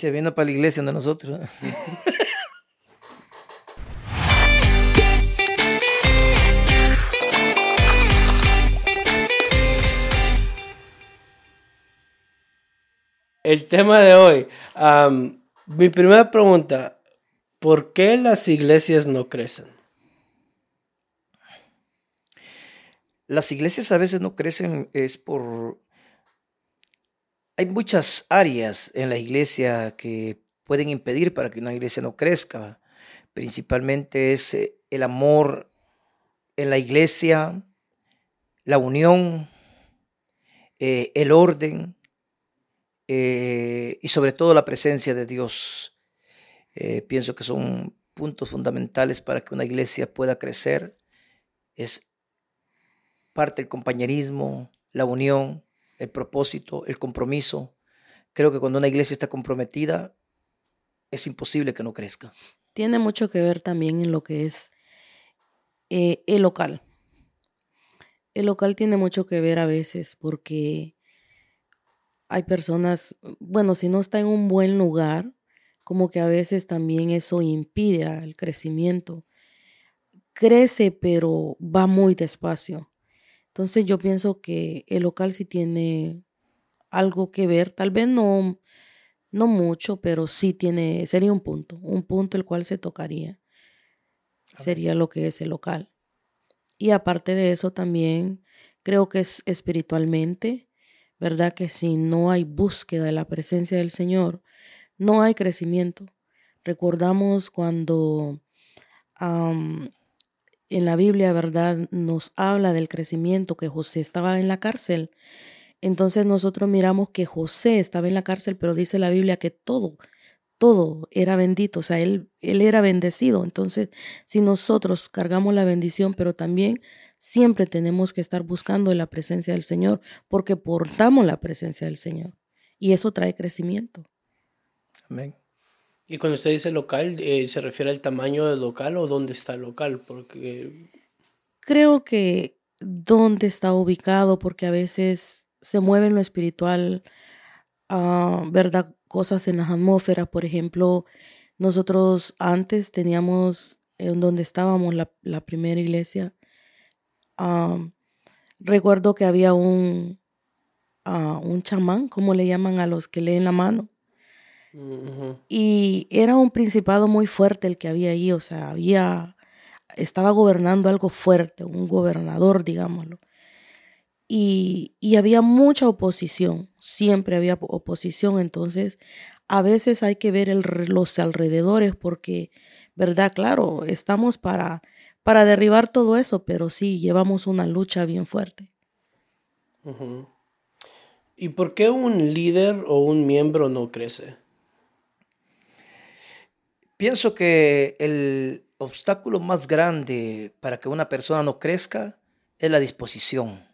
se vino para la iglesia de nosotros. El tema de hoy. mi primera pregunta. ¿Por qué las iglesias no crecen? Las iglesias a veces no crecen es por... Hay muchas áreas en la iglesia que pueden impedir para que una iglesia no crezca. Principalmente es eh, el amor en la iglesia, la unión, eh, el orden eh, y sobre todo la presencia de Dios. pienso que son puntos fundamentales para que una iglesia pueda crecer. Es parte el compañerismo, la unión, el propósito, el compromiso. Creo que cuando una iglesia está comprometida, es imposible que no crezca. Tiene mucho que ver también en lo que es eh, el local. El local tiene mucho que ver a veces porque hay personas, bueno, si no está en un buen lugar, como que a veces también eso impide el crecimiento. Crece, pero va muy despacio. Entonces yo pienso que el local sí tiene algo que ver, tal vez no, no mucho, pero sí tiene, sería un punto, un punto el cual se tocaría. Sería lo que es el local. Y aparte de eso también creo que es espiritualmente, ¿verdad? Que si no hay búsqueda de la presencia del Señor, no hay crecimiento. Recordamos cuando en la Biblia, ¿verdad? Nos habla del crecimiento, que José estaba en la cárcel. Entonces nosotros miramos que José estaba en la cárcel, pero dice la Biblia que todo, todo era bendito, o sea, él, él era bendecido. Entonces, si nosotros cargamos la bendición, pero también siempre tenemos que estar buscando la presencia del Señor, porque portamos la presencia del Señor. Y eso trae crecimiento. Amén. Y cuando usted dice local, eh, ¿se refiere al tamaño del local o dónde está el local? Porque... Creo que dónde está ubicado, porque a veces se mueve en lo espiritual, uh, ¿verdad? Cosas en las atmósferas, por ejemplo, nosotros antes teníamos en donde estábamos la, primera iglesia, recuerdo que había un, uh, un chamán, como le llaman a los que leen la mano, y era un principado muy fuerte el que había ahí, o sea, había, estaba gobernando algo fuerte, un gobernador, digámoslo. Y, y había mucha oposición, siempre había oposición, entonces a veces hay que ver los alrededores porque, ¿verdad? Claro, estamos para, para derribar todo eso, pero sí, llevamos una lucha bien fuerte. ¿Y por qué un líder o un miembro no crece? Pienso que el obstáculo más grande para que una persona no crezca es la disposición.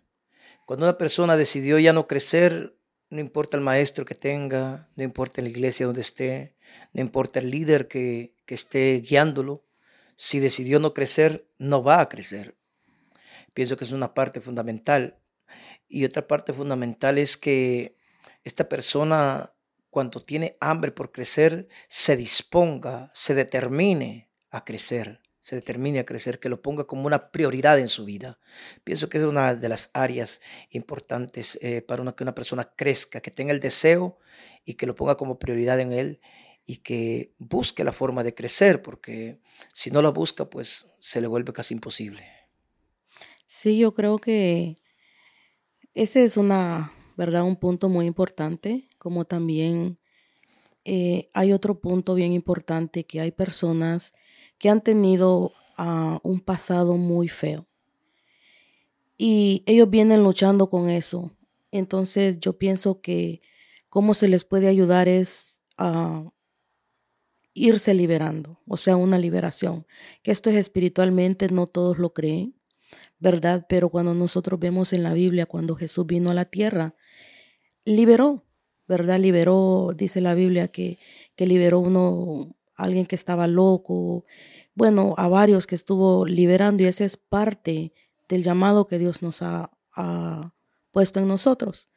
Cuando una persona decidió ya no crecer, no importa el maestro que tenga, no importa la iglesia donde esté, no importa el líder que, que esté guiándolo, si decidió no crecer, no va a crecer. Pienso que es una parte fundamental. Y otra parte fundamental es que esta persona cuando tiene hambre por crecer, se disponga, se determine a crecer, se determine a crecer, que lo ponga como una prioridad en su vida. Pienso que es una de las áreas importantes eh, para que una persona crezca, que tenga el deseo y que lo ponga como prioridad en él y que busque la forma de crecer, porque si no la busca, pues se le vuelve casi imposible. Sí, yo creo que ese es una, ¿verdad? Un punto muy importante como también eh, hay otro punto bien importante, que hay personas que han tenido ah, un pasado muy feo. Y ellos vienen luchando con eso. Entonces yo pienso que cómo se les puede ayudar es a irse liberando, o sea, una liberación. Que esto es espiritualmente, no todos lo creen, ¿verdad? Pero cuando nosotros vemos en la Biblia, cuando Jesús vino a la tierra, liberó, ¿verdad? Liberó, dice la Biblia, que, que liberó uno, alguien que estaba loco, bueno, a varios que estuvo liberando y esa es parte del llamado que Dios nos ha, puesto en nosotros.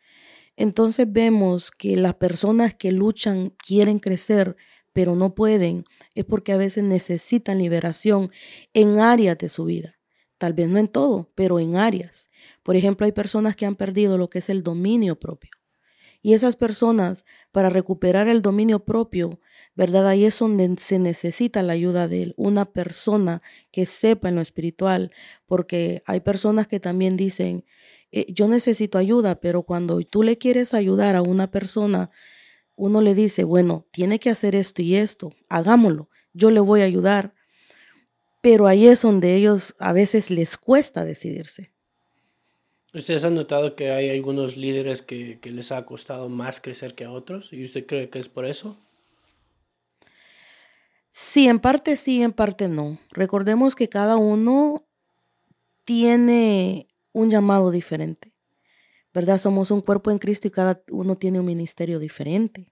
Entonces vemos que las personas que luchan quieren crecer, pero no pueden, es porque a veces necesitan liberación en áreas de su vida. Tal vez no en todo, pero en áreas. Por ejemplo, hay personas que han perdido lo que es el dominio propio. Y esas personas, para recuperar el dominio propio, ¿verdad? Ahí es donde se necesita la ayuda de una persona que sepa en lo espiritual, porque hay personas que también dicen, eh, yo necesito ayuda, pero cuando tú le quieres ayudar a una persona, uno le dice, bueno, tiene que hacer esto y esto, hagámoslo, yo le voy a ayudar. Pero ahí es donde ellos a veces les cuesta decidirse. ¿Ustedes han notado que hay algunos líderes que, les ha costado más crecer que a otros? ¿Y usted cree que es por eso? Sí, en parte sí, en parte no. Recordemos que cada uno tiene un llamado diferente, ¿verdad? Somos un cuerpo en Cristo y cada uno tiene un ministerio diferente.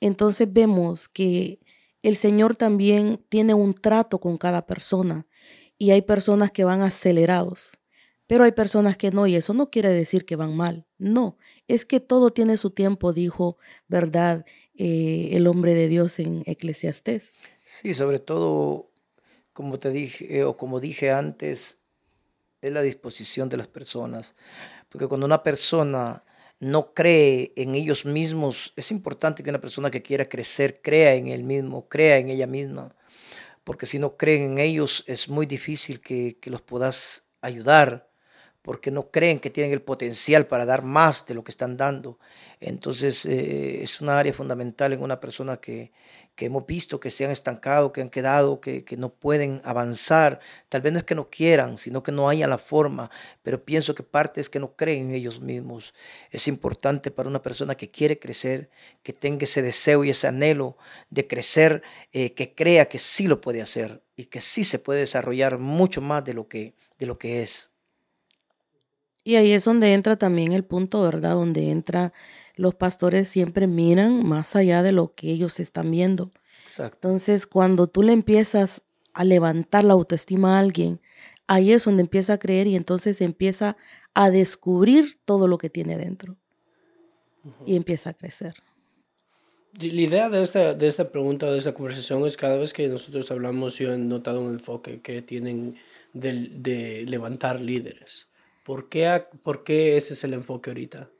Entonces vemos que el Señor también tiene un trato con cada persona y hay personas que van acelerados pero hay personas que no, y eso no quiere decir que van mal. No, es que todo tiene su tiempo, dijo, ¿verdad? Eh, el hombre de Dios en Eclesiastés. Sí, sobre todo, como te dije, eh, o como dije antes, es la disposición de las personas. Porque cuando una persona no cree en ellos mismos, es importante que una persona que quiera crecer crea en él mismo, crea en ella misma. Porque si no creen en ellos, es muy difícil que, que los puedas ayudar porque no creen que tienen el potencial para dar más de lo que están dando. Entonces eh, es una área fundamental en una persona que, que, hemos visto que se han estancado, que han quedado, que, que, no pueden avanzar. Tal vez no es que no quieran, sino que no hayan la forma, pero pienso que parte es que no creen en ellos mismos. Es importante para una persona que quiere crecer, que tenga ese deseo y ese anhelo de crecer, eh, que crea que sí lo puede hacer y que sí se puede desarrollar mucho más de lo que, de lo que es. Y ahí es donde entra también el punto, ¿verdad? Donde entra, los pastores siempre miran más allá de lo que ellos están viendo. Exacto. Entonces, cuando tú le empiezas a levantar la autoestima a alguien, ahí es donde empieza a creer y entonces empieza a descubrir todo lo que tiene dentro. Y empieza a crecer. La idea de esta, de esta pregunta, de esta conversación, es cada vez que nosotros hablamos, yo he notado un enfoque que tienen de, de levantar líderes. ¿Por qué, ¿Por qué ese es el enfoque ahorita?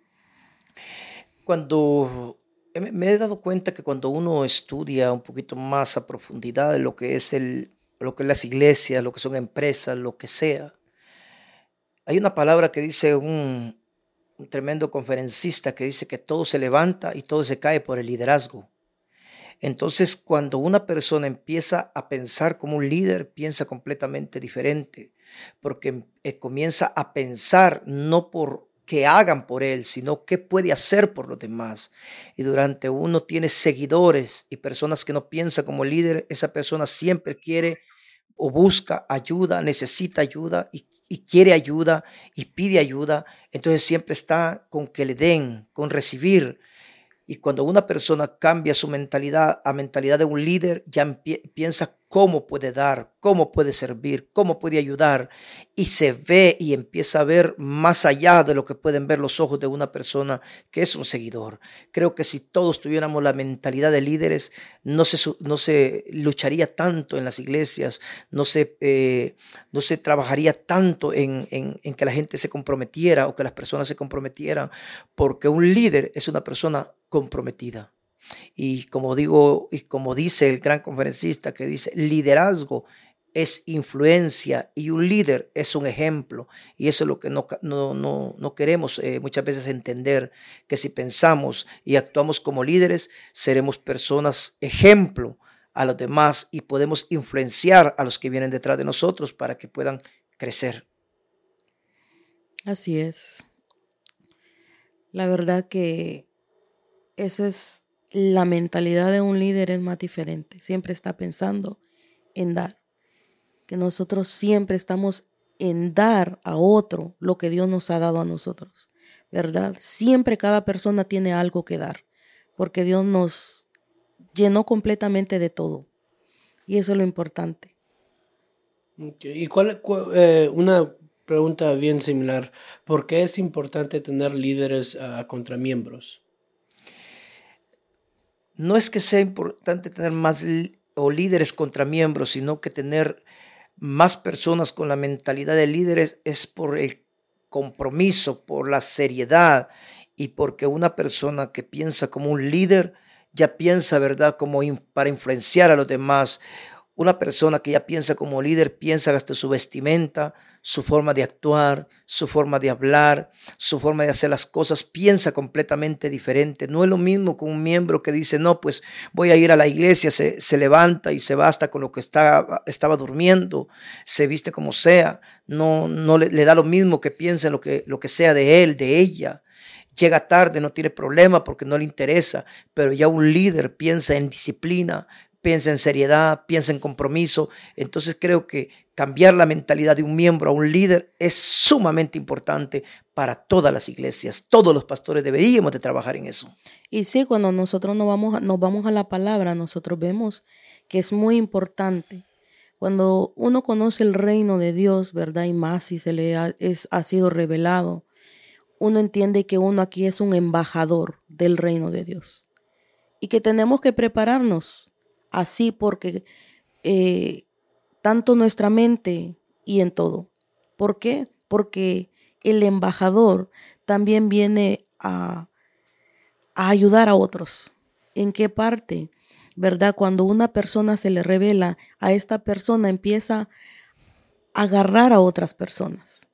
Cuando me he dado cuenta que cuando uno estudia un poquito más a profundidad lo que es el, lo que las iglesias, lo que son empresas, lo que sea, hay una palabra que dice un tremendo conferencista que dice que todo se levanta y todo se cae por el liderazgo. Entonces, cuando una persona empieza a pensar como un líder, piensa completamente diferente porque eh, comienza a pensar no por que hagan por él, sino qué puede hacer por los demás. Y durante uno tiene seguidores y personas que no piensan como líder, esa persona siempre quiere o busca ayuda, necesita ayuda y, y, quiere ayuda y pide ayuda. Entonces siempre está con que le den, con recibir. Y cuando una persona cambia su mentalidad a mentalidad de un líder, ya piensa cómo puede dar, cómo puede servir, cómo puede ayudar. Y se ve y empieza a ver más allá de lo que pueden ver los ojos de una persona que es un seguidor. Creo que si todos tuviéramos la mentalidad de líderes, no se, no se lucharía tanto en las iglesias, no se, eh, no se trabajaría tanto en, en, en que la gente se comprometiera o que las personas se comprometieran, porque un líder es una persona comprometida. Y como digo, y como dice el gran conferencista que dice, liderazgo es influencia y un líder es un ejemplo. Y eso es lo que no, no, no, no queremos eh, muchas veces entender, que si pensamos y actuamos como líderes, seremos personas ejemplo a los demás y podemos influenciar a los que vienen detrás de nosotros para que puedan crecer. Así es. La verdad que eso es la mentalidad de un líder es más diferente. Siempre está pensando en dar. Que nosotros siempre estamos en dar a otro lo que Dios nos ha dado a nosotros. ¿Verdad? Siempre cada persona tiene algo que dar. Porque Dios nos llenó completamente de todo. Y eso es lo importante. ¿Y cuál, eh, una pregunta bien similar. ¿Por qué es importante tener líderes uh, contra miembros? No es que sea importante tener más o líderes contra miembros, sino que tener más personas con la mentalidad de líderes es por el compromiso, por la seriedad y porque una persona que piensa como un líder ya piensa, ¿verdad?, como para influenciar a los demás. Una persona que ya piensa como líder piensa hasta su vestimenta, su forma de actuar, su forma de hablar, su forma de hacer las cosas, piensa completamente diferente. No es lo mismo con un miembro que dice, no, pues voy a ir a la iglesia, se, se levanta y se basta con lo que estaba, estaba durmiendo, se viste como sea, no, no le, da lo mismo que piense lo que, lo que sea de él, de ella llega tarde, no tiene problema porque no le interesa, pero ya un líder piensa en disciplina, piensa en seriedad, piensa en compromiso. Entonces creo que cambiar la mentalidad de un miembro a un líder es sumamente importante para todas las iglesias. Todos los pastores deberíamos de trabajar en eso. Y sí, cuando nosotros nos vamos, nos vamos a la palabra, nosotros vemos que es muy importante. Cuando uno conoce el reino de Dios, ¿verdad? Y más si se le es, ha sido revelado, uno entiende que uno aquí es un embajador del reino de Dios y que tenemos que prepararnos así porque eh, tanto nuestra mente y en todo. ¿Por qué? Porque el embajador también viene a, ayudar a otros. ¿En qué parte? ¿Verdad? Cuando una persona se le revela, a esta persona empieza a agarrar a otras personas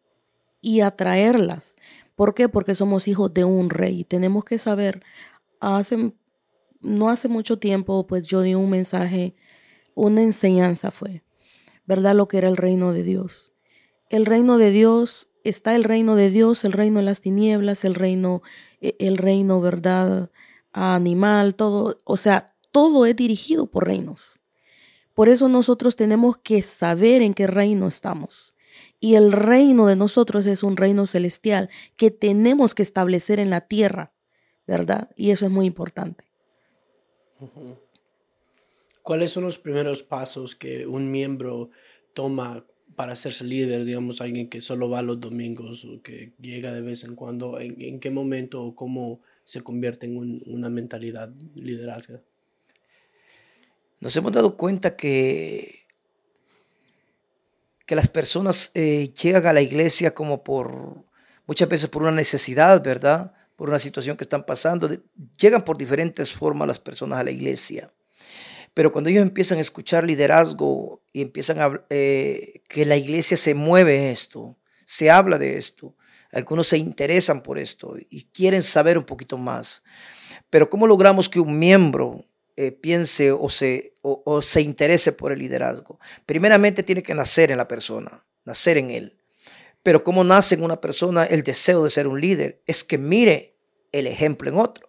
y atraerlas. ¿Por qué? Porque somos hijos de un rey. Tenemos que saber, hace, no hace mucho tiempo, pues yo di un mensaje, una enseñanza fue, ¿verdad? Lo que era el reino de Dios. El reino de Dios, está el reino de Dios, el reino de las tinieblas, el reino, e, el reino, ¿verdad? Animal, todo, o sea, todo es dirigido por reinos. Por eso nosotros tenemos que saber en qué reino estamos. Y el reino de nosotros es un reino celestial que tenemos que establecer en la tierra, ¿verdad? Y eso es muy importante. ¿Cuáles son los primeros pasos que un miembro toma para hacerse líder? Digamos, alguien que solo va los domingos o que llega de vez en cuando. ¿En, qué momento o cómo se convierte en una mentalidad liderazga? Nos hemos dado cuenta que que las personas eh, llegan a la iglesia como por, muchas veces por una necesidad, ¿verdad? Por una situación que están pasando. Llegan por diferentes formas las personas a la iglesia. Pero cuando ellos empiezan a escuchar liderazgo y empiezan a eh, que la iglesia se mueve esto, se habla de esto, algunos se interesan por esto y quieren saber un poquito más. Pero ¿cómo logramos que un miembro eh, piense o se, o, se interese por el liderazgo. Primeramente tiene que nacer en la persona, nacer en él. Pero ¿cómo nace en una persona el deseo de ser un líder? Es que mire el ejemplo en otro.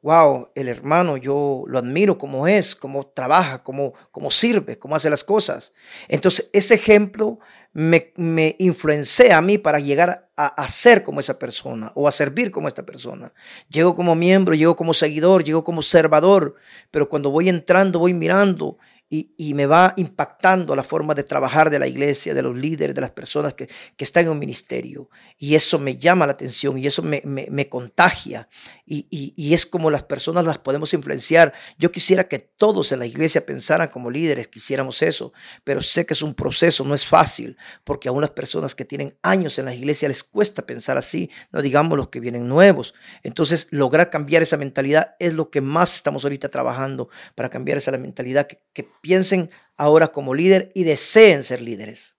Wow, el hermano, yo lo admiro como es, cómo trabaja, cómo, cómo sirve, cómo hace las cosas. Entonces, ese ejemplo me, me influencia a mí para llegar a, a, ser como esa persona o a servir como esta persona. Llego como miembro, llego como seguidor, llego como observador, pero cuando voy entrando, voy mirando y, me va impactando la forma de trabajar de la iglesia, de los líderes, de las personas que, están en un ministerio. Y eso me llama la atención y eso me, contagia. Y, y, es como las personas las podemos influenciar. Yo quisiera que todos en la iglesia pensaran como líderes, quisiéramos eso, pero sé que es un proceso, no es fácil, porque a unas personas que tienen años en la iglesia les cuesta pensar así, no digamos los que vienen nuevos. Entonces, lograr cambiar esa mentalidad es lo que más estamos ahorita trabajando para cambiar esa mentalidad que, que piensen ahora como líder y deseen ser líderes.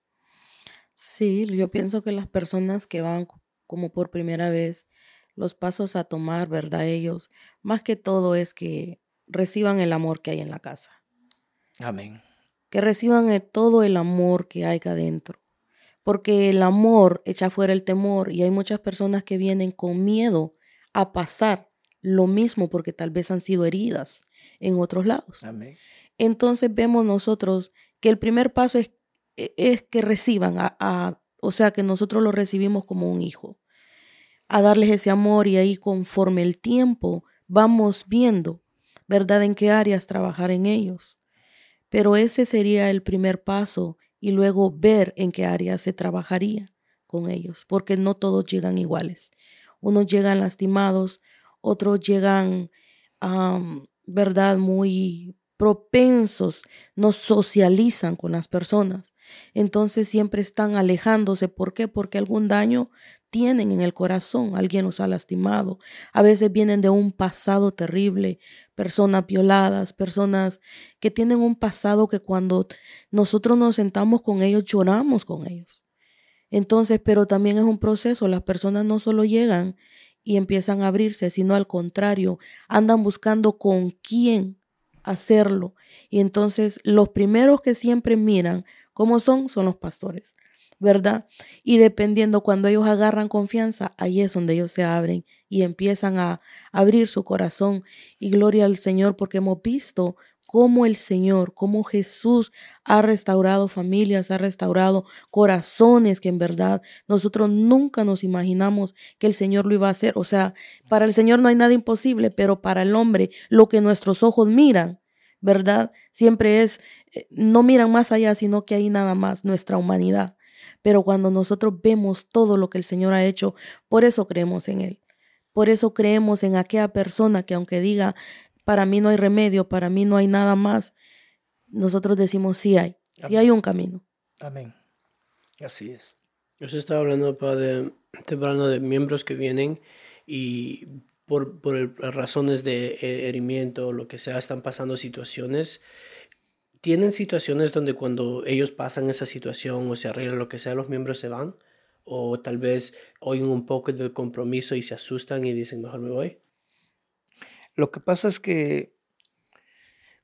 Sí, yo pienso que las personas que van como por primera vez, los pasos a tomar, ¿verdad? Ellos, más que todo es que reciban el amor que hay en la casa. Amén. Que reciban todo el amor que hay acá adentro. Porque el amor echa fuera el temor y hay muchas personas que vienen con miedo a pasar lo mismo porque tal vez han sido heridas en otros lados. Amén entonces vemos nosotros que el primer paso es, e, es que reciban, a, o sea, que nosotros lo recibimos como un hijo, a darles ese amor y ahí conforme el tiempo vamos viendo, ¿verdad?, en qué áreas trabajar en ellos. Pero ese sería el primer paso y luego ver en qué áreas se trabajaría, con ellos, porque no todos llegan iguales. Unos llegan lastimados, otros llegan, ¿verdad?, muy propensos, no socializan con las personas. Entonces siempre están alejándose. ¿Por qué? Porque algún daño tienen en el corazón, alguien los ha lastimado. A veces vienen de un pasado terrible, personas violadas, personas que tienen un pasado que cuando nosotros nos sentamos con ellos lloramos con ellos. Entonces, pero también es un proceso, las personas no solo llegan y empiezan a abrirse, sino al contrario, andan buscando con quién hacerlo. Y entonces los primeros que siempre miran cómo son son los pastores, ¿verdad? Y dependiendo cuando ellos agarran confianza, ahí es donde ellos se abren y empiezan a abrir su corazón. Y gloria al Señor porque hemos visto cómo el Señor, cómo Jesús ha restaurado familias, ha restaurado corazones que en verdad nosotros nunca nos imaginamos que el Señor lo iba a hacer. O sea, para el Señor no hay nada imposible, pero para el hombre lo que nuestros ojos miran, ¿verdad? Siempre es, eh, no miran más allá, sino que hay nada más, nuestra humanidad. Pero cuando nosotros vemos todo lo que el Señor ha hecho, por eso creemos en Él. Por eso creemos en aquella persona que aunque diga, para mí no hay remedio, para mí no hay nada más, nosotros decimos sí hay, sí hay un camino. Amén. Así es. Yo estaba hablando de, hablando de miembros que vienen y por, por razones de herimiento o lo que sea, están pasando situaciones. ¿Tienen situaciones donde cuando ellos pasan esa situación o se arregla lo que sea, los miembros se van? ¿O tal vez oyen un poco de compromiso y se asustan y dicen, mejor me voy? Lo que pasa es que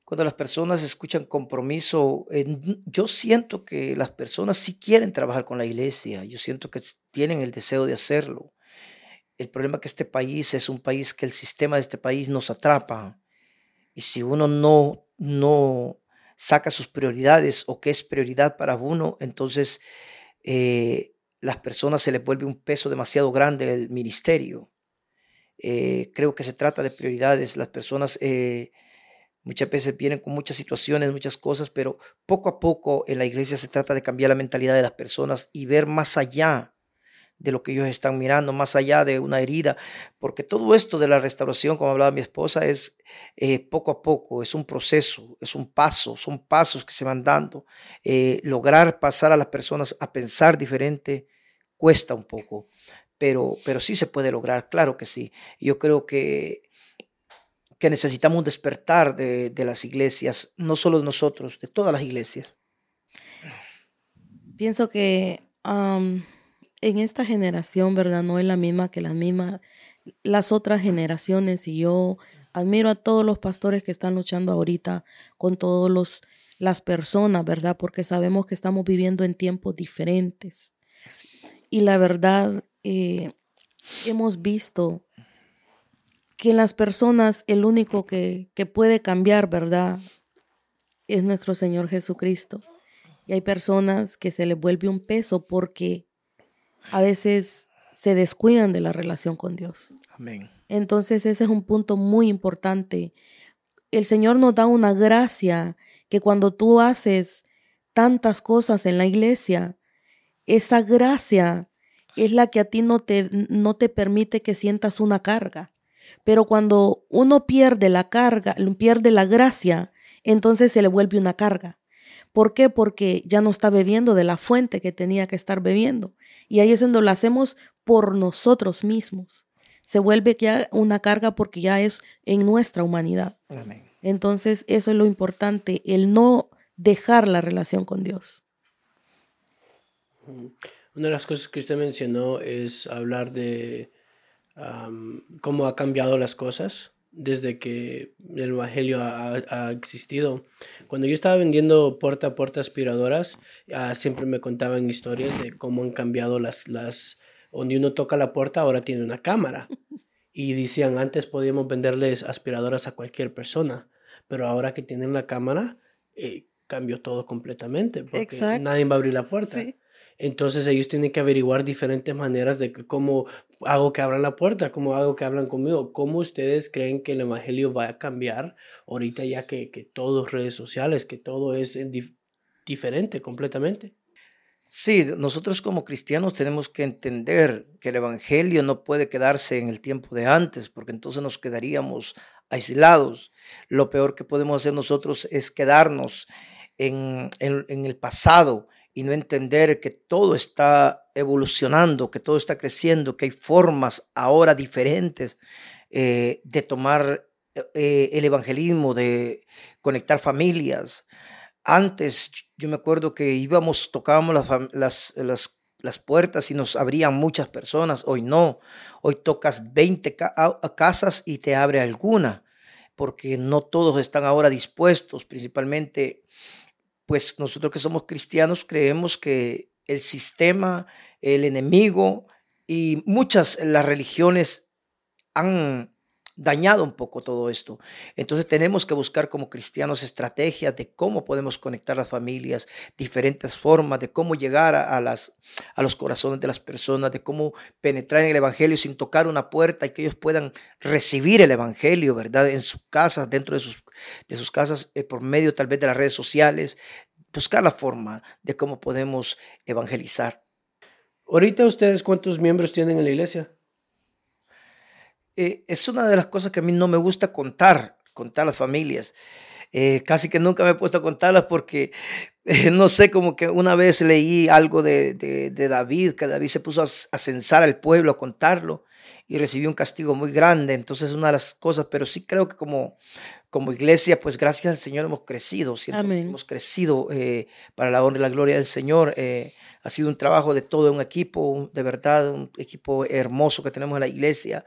cuando las personas escuchan compromiso, yo siento que las personas sí quieren trabajar con la iglesia, yo siento que tienen el deseo de hacerlo. El problema que este país es un país que el sistema de este país nos atrapa. Y si uno no, no saca sus prioridades o qué es prioridad para uno, entonces eh, las personas se les vuelve un peso demasiado grande el ministerio. Eh, creo que se trata de prioridades. Las personas eh, muchas veces vienen con muchas situaciones, muchas cosas, pero poco a poco en la iglesia se trata de cambiar la mentalidad de las personas y ver más allá de lo que ellos están mirando, más allá de una herida, porque todo esto de la restauración, como hablaba mi esposa, es eh, poco a poco, es un proceso, es un paso, son pasos que se van dando. lograr pasar a las personas a pensar diferente cuesta un poco, pero, pero sí se puede lograr, claro que sí. Yo creo que, que necesitamos despertar de, de las iglesias, no solo de nosotros, de todas las iglesias. Pienso que en esta generación, ¿verdad? No es la misma que las mismas, las otras generaciones y yo admiro a todos los pastores que están luchando ahorita con todos los las personas, ¿verdad? Porque sabemos que estamos viviendo en tiempos diferentes. Y la verdad, eh, hemos visto que en las personas el único que, que puede cambiar, ¿verdad? Es nuestro Señor Jesucristo. Y hay personas que se les vuelve un peso porque a veces se descuidan de la relación con Dios. Amén. Entonces ese es un punto muy importante. El Señor nos da una gracia que cuando tú haces tantas cosas en la iglesia, esa gracia es la que a ti no te, no te permite que sientas una carga. Pero cuando uno pierde la carga, pierde la gracia, entonces se le vuelve una carga. ¿Por qué? Porque ya no está bebiendo de la fuente que tenía que estar bebiendo. Y ahí es donde lo hacemos por nosotros mismos. Se vuelve ya una carga porque ya es en nuestra humanidad. Entonces, eso es lo importante, el no dejar la relación con Dios. Una de las cosas que usted mencionó es hablar de cómo ha cambiado las cosas desde que el Evangelio ha, existido. Cuando yo estaba vendiendo puerta a puerta aspiradoras, ah, siempre me contaban historias de cómo han cambiado las, las, donde uno toca la puerta ahora tiene una cámara. Y decían, antes podíamos venderles aspiradoras a cualquier persona, pero ahora que tienen la cámara, eh, cambió todo completamente, porque nadie va a abrir la puerta. Entonces ellos tienen que averiguar diferentes maneras de cómo hago que abran la puerta, cómo hago que hablan conmigo, cómo ustedes creen que el Evangelio va a cambiar ahorita ya que, que todo es redes sociales, que todo es diferente completamente. Sí, nosotros como cristianos tenemos que entender que el Evangelio no puede quedarse en el tiempo de antes, porque entonces nos quedaríamos aislados. Lo peor que podemos hacer nosotros es quedarnos en, el pasado y no entender que todo está evolucionando, que todo está creciendo, que hay formas ahora diferentes eh, de tomar eh, el evangelismo, de conectar familias. Antes yo me acuerdo que íbamos, tocábamos las, las, las, puertas y nos abrían muchas personas. Hoy no. Hoy tocas 20 casas y te abre alguna, porque no todos están ahora dispuestos, principalmente, pues nosotros que somos cristianos creemos que el sistema, el enemigo y muchas las religiones han dañado un poco todo esto. Entonces tenemos que buscar como cristianos estrategias de cómo podemos conectar las familias, diferentes formas de cómo llegar a, las, a los corazones de las personas, de cómo penetrar en el Evangelio sin tocar una puerta y que ellos puedan recibir el Evangelio, ¿verdad? En sus casas, dentro de sus, de sus casas, eh, por medio tal vez de las redes sociales, buscar la forma de cómo podemos evangelizar. Ahorita ustedes, ¿cuántos miembros tienen en la iglesia? Eh, es una de las cosas que a mí no me gusta contar, contar las familias. Eh, casi que nunca me he puesto a contarlas porque eh, no sé, como que una vez leí algo de, de, David, que David se puso a, censar al pueblo, a contarlo y recibió un castigo muy grande. Entonces, una de las cosas, pero sí creo que como, como iglesia, pues gracias al Señor hemos crecido, siento hemos crecido para la honra y la gloria del Señor. Ha sido un trabajo de todo un equipo, de verdad, un equipo hermoso que tenemos en la iglesia.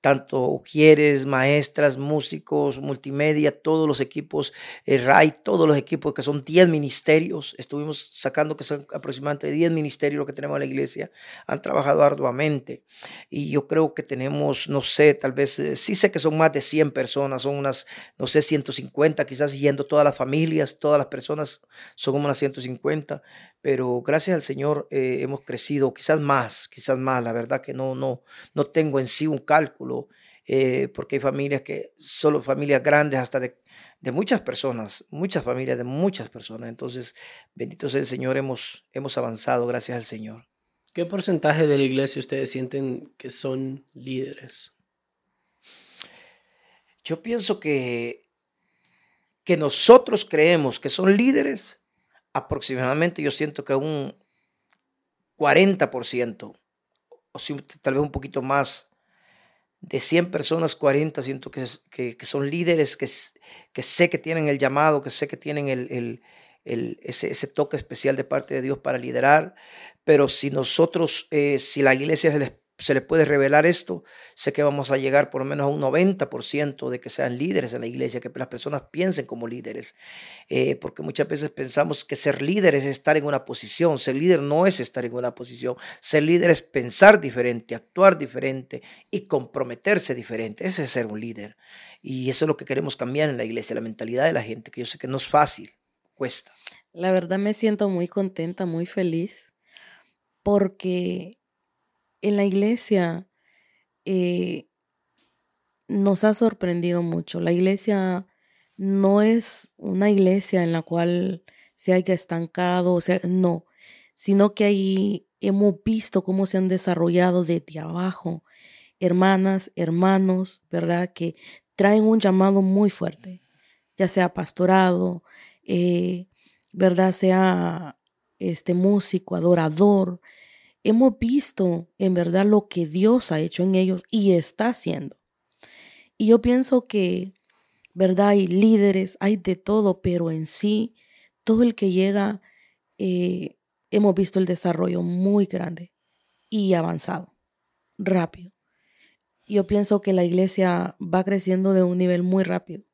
Tanto ujieres, maestras, músicos, multimedia, todos los equipos, el eh, RAI, todos los equipos que son 10 ministerios, estuvimos sacando que son aproximadamente 10 ministerios lo que tenemos en la iglesia, han trabajado arduamente. Y yo creo que tenemos, no sé, tal vez, eh, sí sé que son más de 100 personas, son unas, no sé, 150, quizás yendo todas las familias, todas las personas, son como unas 150, pero gracias al Señor eh, hemos crecido, quizás más, quizás más, la verdad que no, no, no tengo en sí un cálculo eh, porque hay familias que, solo familias grandes hasta de, de, muchas personas, muchas familias de muchas personas. Entonces, bendito sea el Señor, hemos, hemos avanzado gracias al Señor. ¿Qué porcentaje de la iglesia ustedes sienten que son líderes? Yo pienso que, que nosotros creemos que son líderes, aproximadamente yo siento que un 40%, o tal vez un poquito más, de 100 personas, 40 siento que, que, son líderes, que, que, sé que tienen el llamado, que sé que tienen el, el, el, ese, toque especial de parte de Dios para liderar. Pero si nosotros, eh, si la iglesia se les se les puede revelar esto, sé que vamos a llegar por lo menos a un 90% de que sean líderes en la iglesia, que las personas piensen como líderes, eh, porque muchas veces pensamos que ser líder es estar en una posición, ser líder no es estar en una posición, ser líder es pensar diferente, actuar diferente y comprometerse diferente, ese es ser un líder. Y eso es lo que queremos cambiar en la iglesia, la mentalidad de la gente, que yo sé que no es fácil, cuesta. La verdad me siento muy contenta, muy feliz, porque en la iglesia eh, nos ha sorprendido mucho. La iglesia no es una iglesia en la cual se haya estancado, o sea, no, sino que ahí hemos visto cómo se han desarrollado desde abajo hermanas, hermanos, ¿verdad? Que traen un llamado muy fuerte, ya sea pastorado, eh, ¿verdad? Sea este músico, adorador, hemos visto en verdad lo que Dios ha hecho en ellos y está haciendo. Y yo pienso que, ¿verdad? Hay líderes, hay de todo, pero en sí, todo el que llega, eh, hemos visto el desarrollo muy grande y avanzado, rápido. Yo pienso que la iglesia va creciendo de un nivel muy rápido.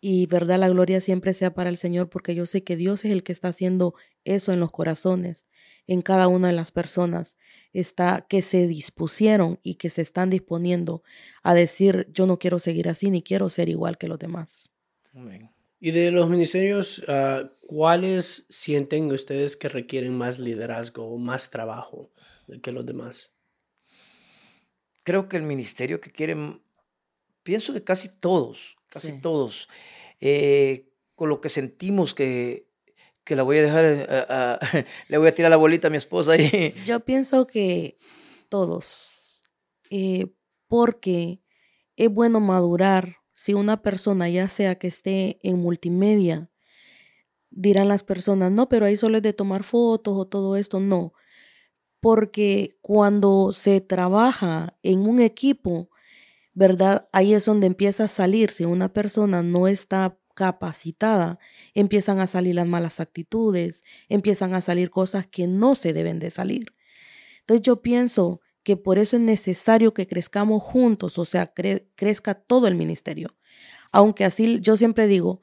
Y verdad, la gloria siempre sea para el Señor, porque yo sé que Dios es el que está haciendo eso en los corazones en cada una de las personas está que se dispusieron y que se están disponiendo a decir yo no quiero seguir así ni quiero ser igual que los demás. Y de los ministerios, ah, ¿cuáles sienten ustedes que requieren más liderazgo o más trabajo que los demás? Creo que el ministerio que quieren, pienso que casi todos, casi todos, eh, con lo que sentimos que que la voy a dejar, eh, le voy a tirar la bolita a mi esposa. Y... Yo pienso que todos, eh, porque es bueno madurar si una persona, ya sea que esté en multimedia, dirán las personas, no, pero ahí solo es de tomar fotos o todo esto, no. Porque cuando se trabaja en un equipo, ¿verdad? Ahí es donde empieza a salir, si una persona no está capacitada, empiezan a salir las malas actitudes, empiezan a salir cosas que no se deben de salir. Entonces yo pienso que por eso es necesario que crezcamos juntos, o sea, crezca todo el ministerio. Aunque así, yo siempre digo,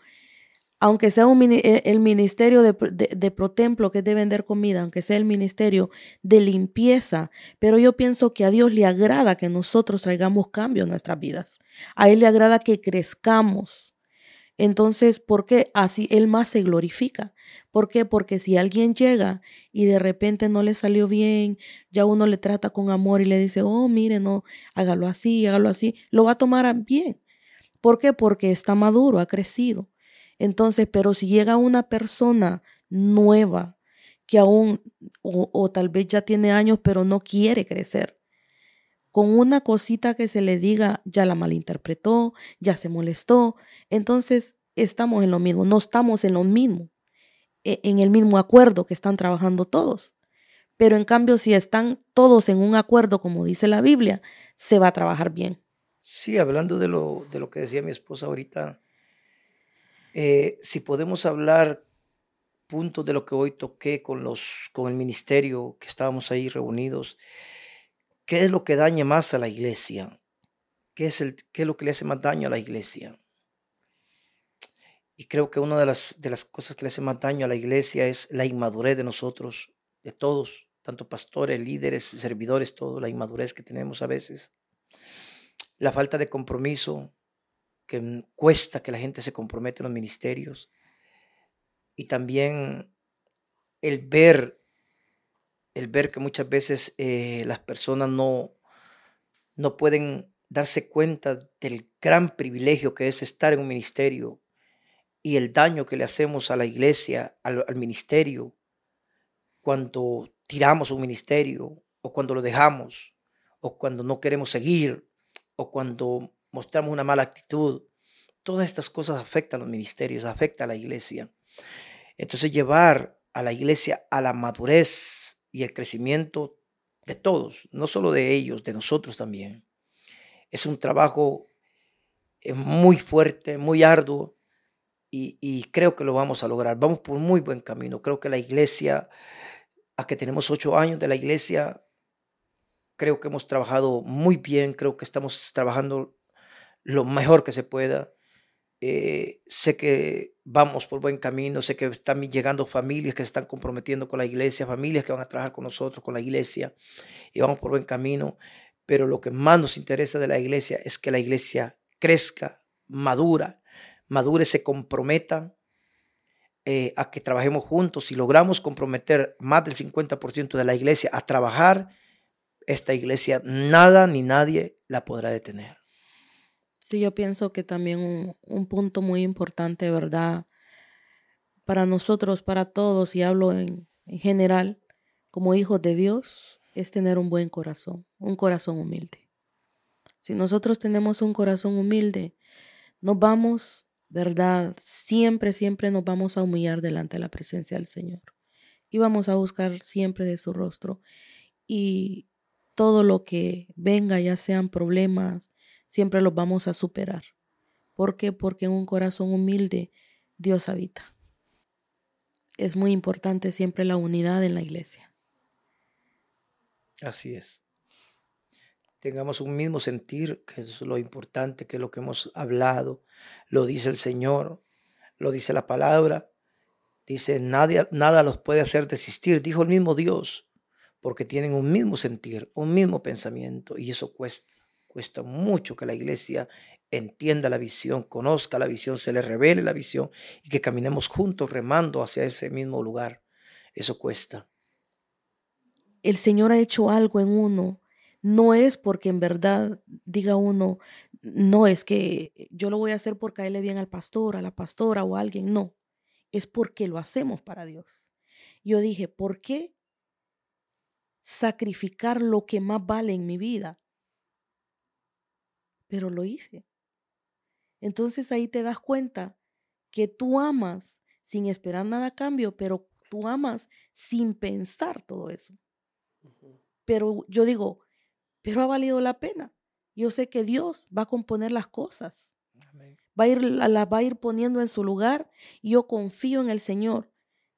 aunque sea e, el ministerio de, de, Protemplo que es de vender comida, aunque sea el ministerio de limpieza, pero yo pienso que a Dios le agrada que nosotros traigamos cambio en nuestras vidas. A Él le agrada que crezcamos. Entonces, ¿por qué? Así Él más se glorifica. ¿Por qué? Porque si alguien llega y de repente no le salió bien, ya uno le trata con amor y le dice, oh, mire, no, hágalo así, hágalo así, lo va a tomar bien. ¿Por qué? Porque está maduro, ha crecido. Entonces, pero si llega una persona nueva que aún, o, tal vez ya tiene años, pero no quiere crecer, con una cosita que se le diga, ya la malinterpretó, ya se molestó, entonces estamos en lo mismo, no estamos en lo mismo, e, en el mismo acuerdo que están trabajando todos. Pero en cambio, si están todos en un acuerdo, como dice la Biblia, se va a trabajar bien. Sí, hablando de lo, de lo que decía mi esposa ahorita, eh, si podemos hablar puntos de lo que hoy toqué con, los, con el ministerio que estábamos ahí reunidos, ¿qué es lo que daña más a la iglesia? ¿Qué es, lo que le hace más daño a la iglesia? Y creo que una de las, de las cosas que le hace más daño a la iglesia es la inmadurez de nosotros, de todos, tanto pastores, líderes, servidores, todo, la inmadurez que tenemos a veces. La falta de compromiso, que cuesta que la gente se comprometa en los ministerios. Y también el ver, el ver que muchas veces eh, las personas no, no pueden darse cuenta del gran privilegio que es estar en un ministerio y el daño que le hacemos a la iglesia, al, al ministerio, cuando tiramos un ministerio o cuando lo dejamos o cuando no queremos seguir o cuando mostramos una mala actitud. Todas estas cosas afectan a los ministerios, afectan a la iglesia. Entonces llevar a la iglesia a la madurez y el crecimiento de todos, no solo de ellos, de nosotros también. Es un trabajo eh, muy fuerte, muy arduo y, y, creo que lo vamos a lograr. Vamos por muy buen camino. Creo que la iglesia, a que tenemos ocho años de la iglesia, creo que hemos trabajado muy bien, creo que estamos trabajando lo mejor que se pueda. Eh, sé que vamos por buen camino, sé que están llegando familias que se están comprometiendo con la iglesia, familias que van a trabajar con nosotros, con la iglesia, y vamos por buen camino. Pero lo que más nos interesa de la iglesia es que la iglesia crezca, madura, madure, se comprometa eh, a que trabajemos juntos. Si logramos comprometer más del 50% de la iglesia a trabajar, esta iglesia nada ni nadie la podrá detener. Sí, yo pienso que también un, punto muy importante, ¿verdad? Para nosotros, para todos, y hablo en, en general, como hijos de Dios, es tener un buen corazón, un corazón humilde. Si nosotros tenemos un corazón humilde, nos vamos, ¿verdad? Siempre, siempre nos vamos a humillar delante de la presencia del Señor. Y vamos a buscar siempre de su rostro. Y todo lo que venga, ya sean problemas, siempre los vamos a superar. ¿Por qué? Porque en un corazón humilde Dios habita. Es muy importante siempre la unidad en la iglesia. Así es. Tengamos un mismo sentir, que es lo importante, que es lo que hemos hablado, lo dice el Señor, lo dice la palabra. Dice, nadie, nada los puede hacer desistir, dijo el mismo Dios, porque tienen un mismo sentir, un mismo pensamiento, y eso cuesta. Cuesta mucho que la iglesia entienda la visión, conozca la visión, se le revele la visión y que caminemos juntos remando hacia ese mismo lugar. Eso cuesta. El Señor ha hecho algo en uno. No es porque en verdad diga uno, no es que yo lo voy a hacer por caerle bien al pastor, a la pastora o a alguien, no. es porque lo hacemos para Dios. Yo dije, ¿por qué sacrificar lo que más vale en mi vida? Pero lo hice. Entonces ahí te das cuenta que tú amas sin esperar nada a cambio, pero tú amas sin pensar todo eso. Pero yo digo, pero ha valido la pena. Yo sé que Dios va a componer las cosas. Va a ir, las va a ir poniendo en su lugar. Y yo confío en el Señor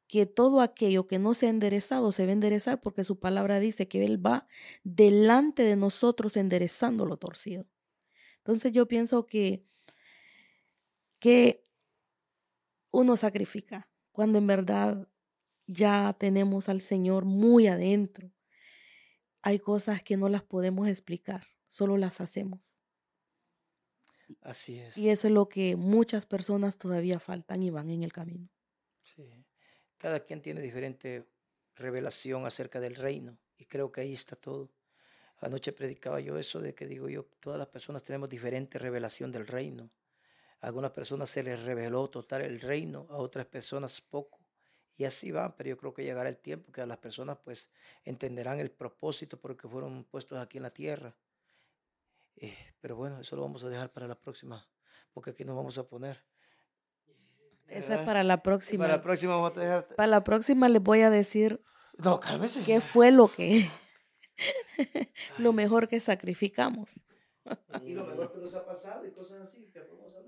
que todo aquello que no se ha enderezado se va a enderezar porque su palabra dice que Él va delante de nosotros enderezando lo torcido. Entonces yo pienso que, que uno sacrifica cuando en verdad ya tenemos al Señor muy adentro. Hay cosas que no las podemos explicar, solo las hacemos. Así es. Y eso es lo que muchas personas todavía faltan y van en el camino. Sí. Cada quien tiene diferente revelación acerca del reino y creo que ahí está todo. Anoche predicaba yo eso de que digo yo, todas las personas tenemos diferente revelación del reino. A algunas personas se les reveló total el reino, a otras personas poco. Y así va, pero yo creo que llegará el tiempo que a las personas pues entenderán el propósito por el que fueron puestos aquí en la tierra. Eh, pero bueno, eso lo vamos a dejar para la próxima, porque aquí nos vamos a poner. Esa es para la próxima. Para la próxima vamos a dejar. Para la próxima les voy a decir. No, cálmese. ¿Qué fue lo que. lo mejor que sacrificamos? Y lo mejor que nos ha pasado y cosas así que podemos.